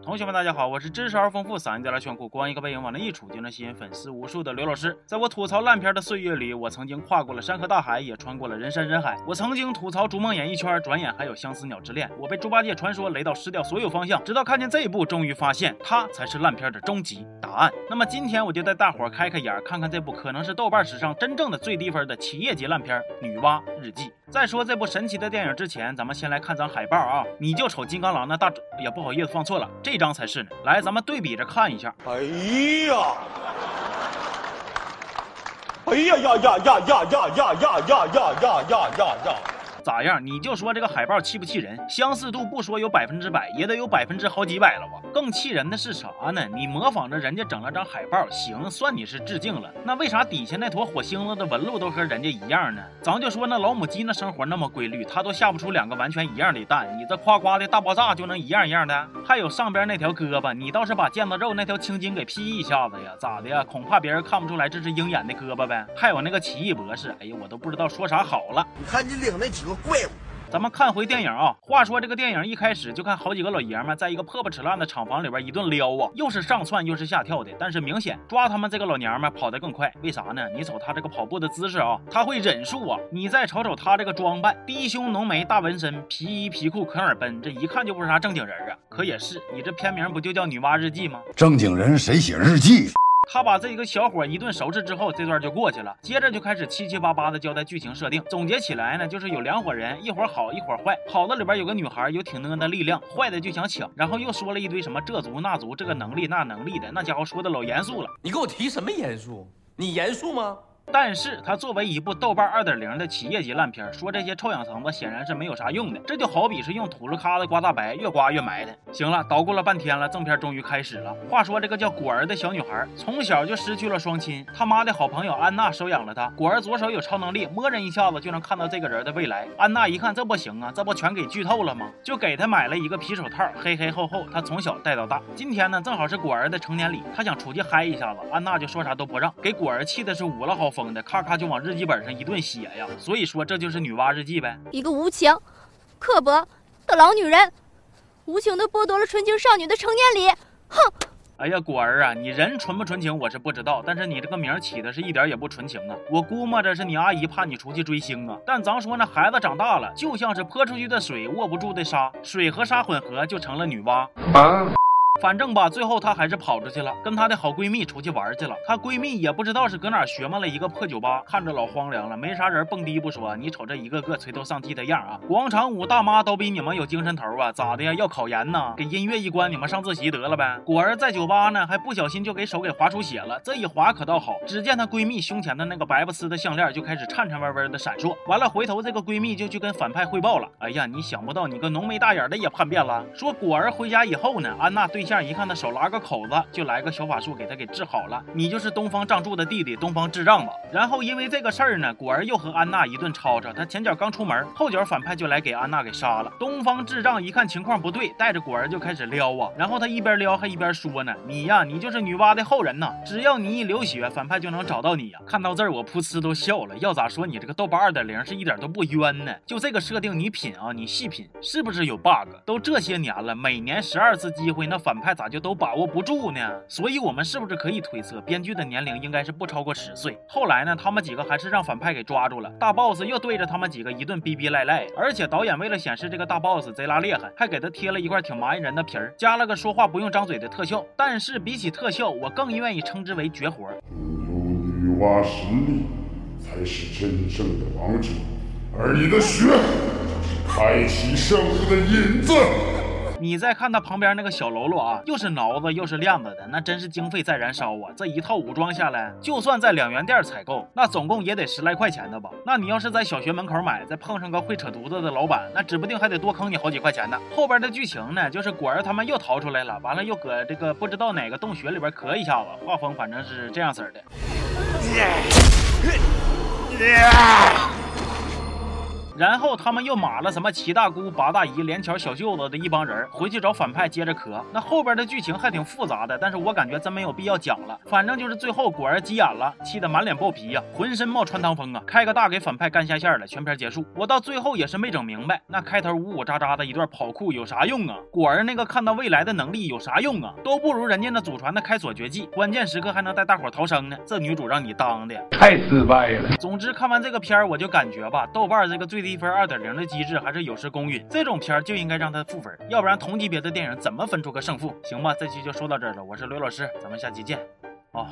同学们，大家好，我是知识而丰富、嗓音带来炫酷、光一个背影往那一杵就能吸引粉丝无数的刘老师。在我吐槽烂片的岁月里，我曾经跨过了山河大海，也穿过了人山人海。我曾经吐槽《逐梦演艺圈》，转眼还有《相思鸟之恋》。我被猪八戒传说雷到失掉所有方向，直到看见这一部，终于发现它才是烂片的终极答案。那么今天我就带大伙儿开开眼，看看这部可能是豆瓣史上真正的最低分的企业级烂片《女娲日记》。在说这部神奇的电影之前，咱们先来看张海报啊！你就瞅金刚狼那大，也不好意思放错了，这张才是呢。来，咱们对比着看一下。哎呀！哎呀呀呀呀呀呀呀呀呀呀呀呀呀！咋样？你就说这个海报气不气人？相似度不说有百分之百，也得有百分之好几百了吧？更气人的是啥呢？你模仿着人家整了张海报，行，算你是致敬了。那为啥底下那坨火星子的纹路都和人家一样呢？咱就说那老母鸡那生活那么规律，它都下不出两个完全一样的蛋，你这夸夸的大爆炸就能一样一样的？还有上边那条胳膊，你倒是把腱子肉那条青筋给 P 一下子呀？咋的呀？恐怕别人看不出来这是鹰眼的胳膊呗？还有那个奇异博士，哎呀，我都不知道说啥好了。你看你领那几个。怪物，咱们看回电影啊。话说这个电影一开始就看好几个老爷们在一个破破烂烂的厂房里边一顿撩啊，又是上窜又是下跳的。但是明显抓他们这个老娘们跑得更快，为啥呢？你瞅他这个跑步的姿势啊，他会忍术啊。你再瞅瞅他这个装扮，低胸浓眉大纹身，皮衣皮裤可耳奔，这一看就不是啥正经人啊。可也是，你这片名不就叫《女娲日记》吗？正经人谁写日记？他把这个小伙一顿收拾之后，这段就过去了。接着就开始七七八八的交代剧情设定。总结起来呢，就是有两伙人，一伙好，一伙坏。好的里边有个女孩，有挺能的力量；坏的就想抢。然后又说了一堆什么这族那族，这个能力那能力的，那家伙说的老严肃了。你给我提什么严肃？你严肃吗？但是它作为一部豆瓣二点零的企业级烂片，说这些臭氧层子显然是没有啥用的。这就好比是用土路咖子刮大白，越刮越埋汰。行了，捣鼓了半天了，正片终于开始了。话说这个叫果儿的小女孩，从小就失去了双亲，他妈的好朋友安娜收养了她。果儿左手有超能力，摸人一下子就能看到这个人的未来。安娜一看这不行啊，这不全给剧透了吗？就给他买了一个皮手套，黑黑厚厚，她从小戴到大。今天呢，正好是果儿的成年礼，她想出去嗨一下子，安娜就说啥都不让，给果儿气的是捂了好疯的，咔咔就。往日记本上一顿写呀，所以说这就是女娲日记呗。一个无情、刻薄的老女人，无情的剥夺了纯情少女的成年礼。哼！哎呀，果儿啊，你人纯不纯情我是不知道，但是你这个名起的是一点也不纯情啊。我估摸着是你阿姨怕你出去追星啊。但咱说那孩子长大了，就像是泼出去的水，握不住的沙，水和沙混合就成了女娲。反正吧，最后她还是跑出去了，跟她的好闺蜜出去玩去了。她闺蜜也不知道是搁哪学么了一个破酒吧，看着老荒凉了，没啥人蹦迪不说，你瞅这一个个垂头丧气的样啊！广场舞大妈都比你们有精神头啊？咋的呀？要考研呢？给音乐一关，你们上自习得了呗。果儿在酒吧呢，还不小心就给手给划出血了。这一划可倒好，只见她闺蜜胸前的那个白不呲的项链就开始颤颤巍巍的闪烁。完了，回头这个闺蜜就去跟反派汇报了。哎呀，你想不到，你个浓眉大眼的也叛变了。说果儿回家以后呢，安娜对象。这样一看他手拉个口子，就来个小法术给他给治好了。你就是东方仗助的弟弟东方智障吧？然后因为这个事儿呢，果儿又和安娜一顿吵吵。他前脚刚出门，后脚反派就来给安娜给杀了。东方智障一看情况不对，带着果儿就开始撩啊。然后他一边撩还一边说呢：“你呀，你就是女娲的后人呐！只要你一流血，反派就能找到你呀。”看到这儿我噗呲都笑了。要咋说你这个豆瓣二点零是一点都不冤呢？就这个设定，你品啊，你细品，是不是有 bug？都这些年了，每年十二次机会，那反派咋就都把握不住呢？所以，我们是不是可以推测，编剧的年龄应该是不超过十岁？后来呢，他们几个还是让反派给抓住了，大 boss 又对着他们几个一顿逼逼赖赖。而且导演为了显示这个大 boss 贼拉厉害，还给他贴了一块挺麻人的皮儿，加了个说话不用张嘴的特效。但是比起特效，我更愿意称之为绝活。有女娲实力，才是真正的王者，而你的血，是开启圣物的引子。你再看他旁边那个小喽啰啊，又是挠子又是链子的，那真是经费在燃烧啊！这一套武装下来，就算在两元店采购，那总共也得十来块钱的吧？那你要是在小学门口买，再碰上个会扯犊子的老板，那指不定还得多坑你好几块钱呢。后边的剧情呢，就是果儿他们又逃出来了，完了又搁这个不知道哪个洞穴里边咳一下子，画风反正是这样式的。然后他们又码了什么七大姑八大姨连桥小舅子的一帮人回去找反派接着磕。那后边的剧情还挺复杂的，但是我感觉真没有必要讲了。反正就是最后果儿急眼了，气得满脸爆皮呀，浑身冒穿堂风啊，开个大给反派干下线了，全片结束。我到最后也是没整明白，那开头呜呜喳喳的一段跑酷有啥用啊？果儿那个看到未来的能力有啥用啊？都不如人家那祖传的开锁绝技，关键时刻还能带大伙逃生呢。这女主让你当的太失败了。总之看完这个片儿，我就感觉吧，豆瓣这个最低分二点零的机制还是有失公允。这种片儿就应该让他负分，要不然同级别的电影怎么分出个胜负？行吧，这期就说到这儿了。我是刘老师，咱们下期见。哦。